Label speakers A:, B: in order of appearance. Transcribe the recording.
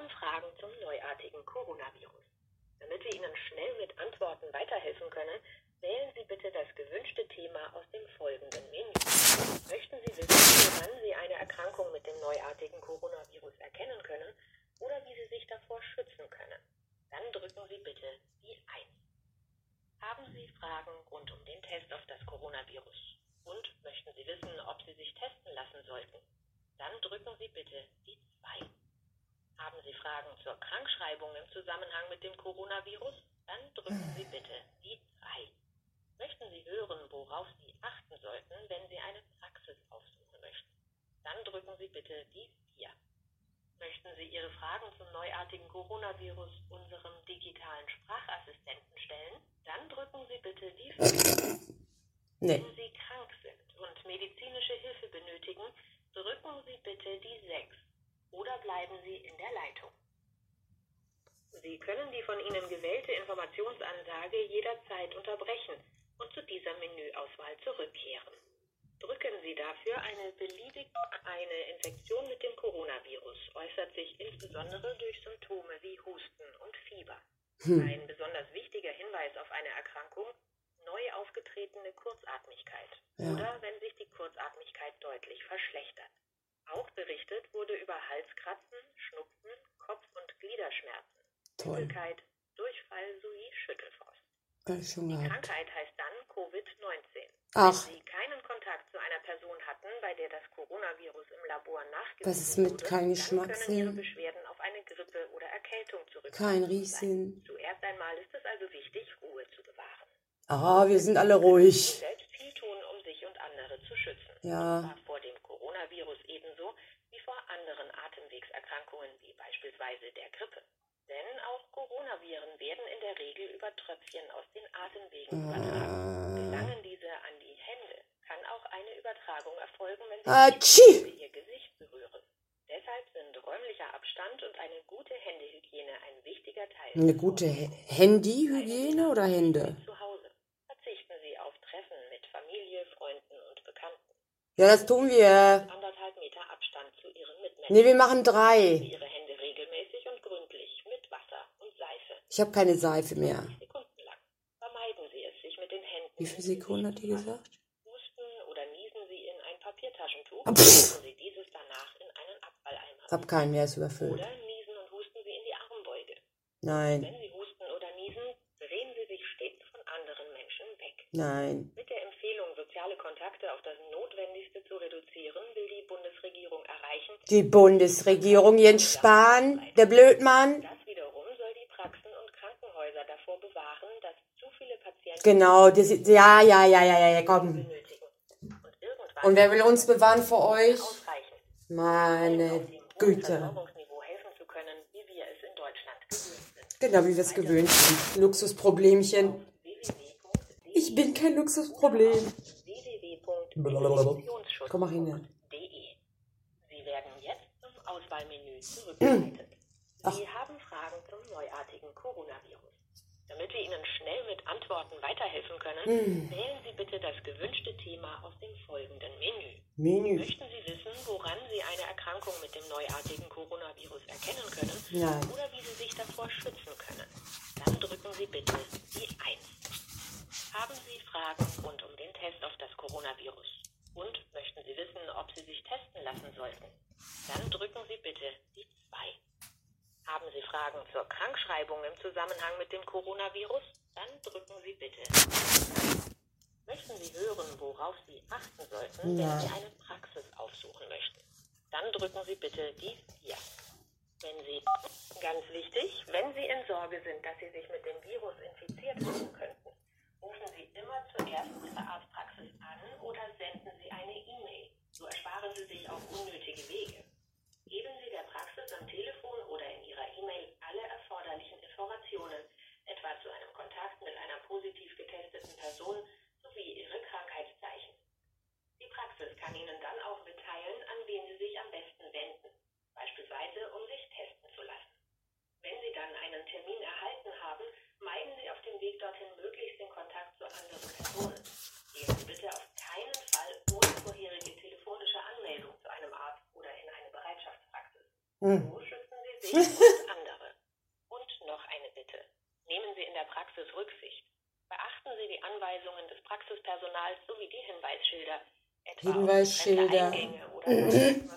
A: haben Fragen zum neuartigen Coronavirus. Damit wir Ihnen schnell mit Antworten weiterhelfen können, wählen Sie bitte das gewünschte Thema aus dem folgenden Menü. Möchten Sie wissen, woran Sie eine Erkrankung mit dem neuartigen Coronavirus erkennen können oder wie Sie sich davor schützen können? Dann drücken Sie bitte die 1. Haben Sie Fragen rund um den Test auf das Coronavirus? Und möchten Sie wissen, ob Sie sich testen lassen sollten? Dann drücken Sie bitte die 2. Haben Sie Fragen zur Krankschreibung im Zusammenhang mit dem Coronavirus? Dann drücken Sie bitte die 3. Möchten Sie hören, worauf Sie achten sollten, wenn Sie eine Praxis aufsuchen möchten? Dann drücken Sie bitte die 4. Möchten Sie Ihre Fragen zum neuartigen Coronavirus unserem digitalen Sprachassistenten stellen? Dann drücken Sie bitte die 5.
B: Nee.
A: Wenn Sie krank sind und medizinische Hilfe benötigen, drücken Sie bitte die 6 oder bleiben Sie in der Leitung. Sie können die von Ihnen gewählte Informationsansage jederzeit unterbrechen und zu dieser Menüauswahl zurückkehren. Drücken Sie dafür eine beliebige eine Infektion mit dem Coronavirus äußert sich insbesondere durch Symptome wie Husten und Fieber. Ein besonders wichtiger Hinweis auf eine Erkrankung, neu aufgetretene Kurzatmigkeit
B: Ja.
A: oder wenn sich die Kurzatmigkeit deutlich verschlechtert. Berichtet wurde über Halskratzen, Schnupfen, Kopf- und Gliederschmerzen,
B: Toll.
A: Übelkeit, Durchfall sowie Schüttelfrost. Die. Krankheit heißt dann Covid-19.
B: Ach.
A: Wenn Sie keinen Kontakt zu einer Person hatten, bei der das Coronavirus im Labor nachgewiesen
B: Was ist mit
A: wurde,
B: kein
A: können Ihre Beschwerden auf eine Grippe oder Erkältung zurückzuführen
B: Kein
A: sein.
B: Riechsinn.
A: Zuerst einmal ist es also wichtig, Ruhe zu bewahren.
B: Ah, wir sind alle ruhig.
A: selbst viel tun, um sich und andere zu schützen.
B: Ja.
A: Und zwar vor dem Coronavirus ebenso anderen Atemwegserkrankungen wie beispielsweise der Grippe. Denn auch Coronaviren werden in der Regel über Tröpfchen aus den Atemwegen übertragen. Gelangen diese an die Hände, kann auch eine Übertragung erfolgen, wenn sie nicht ihr Gesicht berühren. Deshalb sind räumlicher Abstand und eine gute Händehygiene ein wichtiger Teil.
B: Eine gute Handyhygiene oder Hände?
A: Zu Hause. Verzichten Sie auf Treffen mit Familie, Freunden und Bekannten.
B: Ja, das tun wir. Nee, wir machen drei. Ich habe keine Seife mehr. Wie viele Sekunden hat die gesagt?
A: Husten oder niesen Sie in ein Papiertaschentuch.
B: Ah,
A: und
B: pff. Ich hab keinen mehr, ist überfüllt.
A: Oder niesen und Notwendigste zu reduzieren, will die Bundesregierung erreichen,
B: Die Bundesregierung, Jens Spahn, der Blödmann.
A: das wiederum soll die Praxen und Krankenhäuser davor bewahren, dass zu viele Patienten
B: Genau, das, ja, ja, ja, ja, ja, komm.
A: Und
B: Und wer will uns bewahren vor euch? Meine Güte. Genau, wie wir es gewöhnt sind. Luxusproblemchen. Ich bin kein Luxusproblem. Komm mal hin.
A: Sie werden jetzt zum Auswahlmenü zurückgeleitet. Sie haben Fragen zum neuartigen Coronavirus. Damit wir Ihnen schnell mit Antworten weiterhelfen können, wählen Sie bitte das gewünschte Thema aus dem folgenden Menü.
B: Menü.
A: Möchten Sie wissen, woran Sie eine Erkrankung mit dem neuartigen Coronavirus erkennen können
B: Nein.
A: oder wie Sie sich davor schützen können? Dann drücken Sie bitte die 1. Haben Sie Fragen rund um den Test auf das Coronavirus? Und möchten Sie wissen, ob Sie sich testen lassen sollten? Dann drücken Sie bitte die 2. Haben Sie Fragen zur Krankschreibung im Zusammenhang mit dem Coronavirus? Dann drücken Sie bitte. Möchten Sie hören, worauf Sie achten sollten, wenn Sie eine Praxis aufsuchen möchten? Dann drücken Sie bitte die 4. Wenn Sie, ganz wichtig, wenn Sie in Sorge sind, dass Sie sich mit dem Virus infiziert haben könnten, rufen Sie immer zuerst Ihre Arztpraxis an oder senden Sie eine E-Mail. So ersparen Sie sich auch unnötige Wege. Geben Sie der Praxis am Telefon oder in Ihrer E-Mail alle erforderlichen Informationen, etwa zu einem Kontakt mit einer positiv getesteten Person sowie Ihre Krankheitszeichen. Die Praxis kann Ihnen dann auch mitteilen, an wen Sie sich am besten wenden, beispielsweise um sich testen zu lassen. Wenn Sie dann einen Termin erhalten haben, meiden Sie auf dem Weg dorthin möglichst den Kontakt zu anderen Personen. Gehen Sie bitte auf keinen Fall ohne vorherige telefonische Anmeldung zu einem Arzt oder in eine Bereitschaftspraxis.
B: Hm.
A: So schützen Sie sich und andere. Und noch eine Bitte. Nehmen Sie in der Praxis Rücksicht. Beachten Sie die Anweisungen des Praxispersonals sowie die Hinweisschilder. Etwa
B: Hinweisschilder.